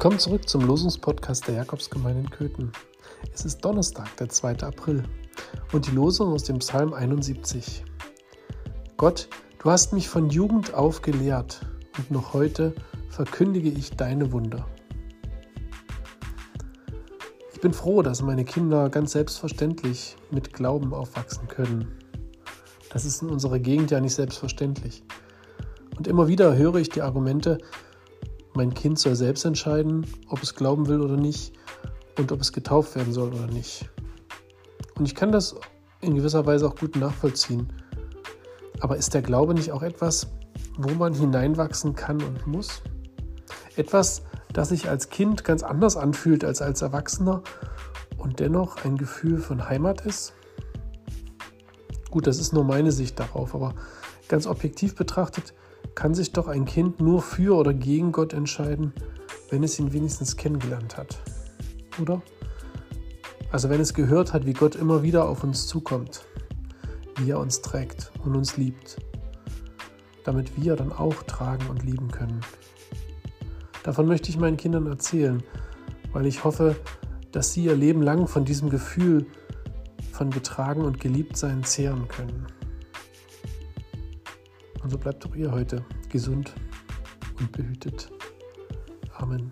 Willkommen zurück zum Losungspodcast der Jakobsgemeinde in Köthen. Es ist Donnerstag, der 2. April und die Losung aus dem Psalm 71. Gott, du hast mich von Jugend auf gelehrt und noch heute verkündige ich deine Wunder. Ich bin froh, dass meine Kinder ganz selbstverständlich mit Glauben aufwachsen können. Das ist in unserer Gegend ja nicht selbstverständlich. Und immer wieder höre ich die Argumente, mein Kind soll selbst entscheiden, ob es glauben will oder nicht und ob es getauft werden soll oder nicht. Und ich kann das in gewisser Weise auch gut nachvollziehen. Aber ist der Glaube nicht auch etwas, wo man hineinwachsen kann und muss? Etwas, das sich als Kind ganz anders anfühlt als als Erwachsener und dennoch ein Gefühl von Heimat ist? Gut, das ist nur meine Sicht darauf, aber ganz objektiv betrachtet kann sich doch ein Kind nur für oder gegen Gott entscheiden, wenn es ihn wenigstens kennengelernt hat. Oder? Also wenn es gehört hat, wie Gott immer wieder auf uns zukommt, wie er uns trägt und uns liebt, damit wir dann auch tragen und lieben können. Davon möchte ich meinen Kindern erzählen, weil ich hoffe, dass sie ihr Leben lang von diesem Gefühl von getragen und geliebt sein zehren können. Und so bleibt auch ihr heute gesund und behütet. Amen.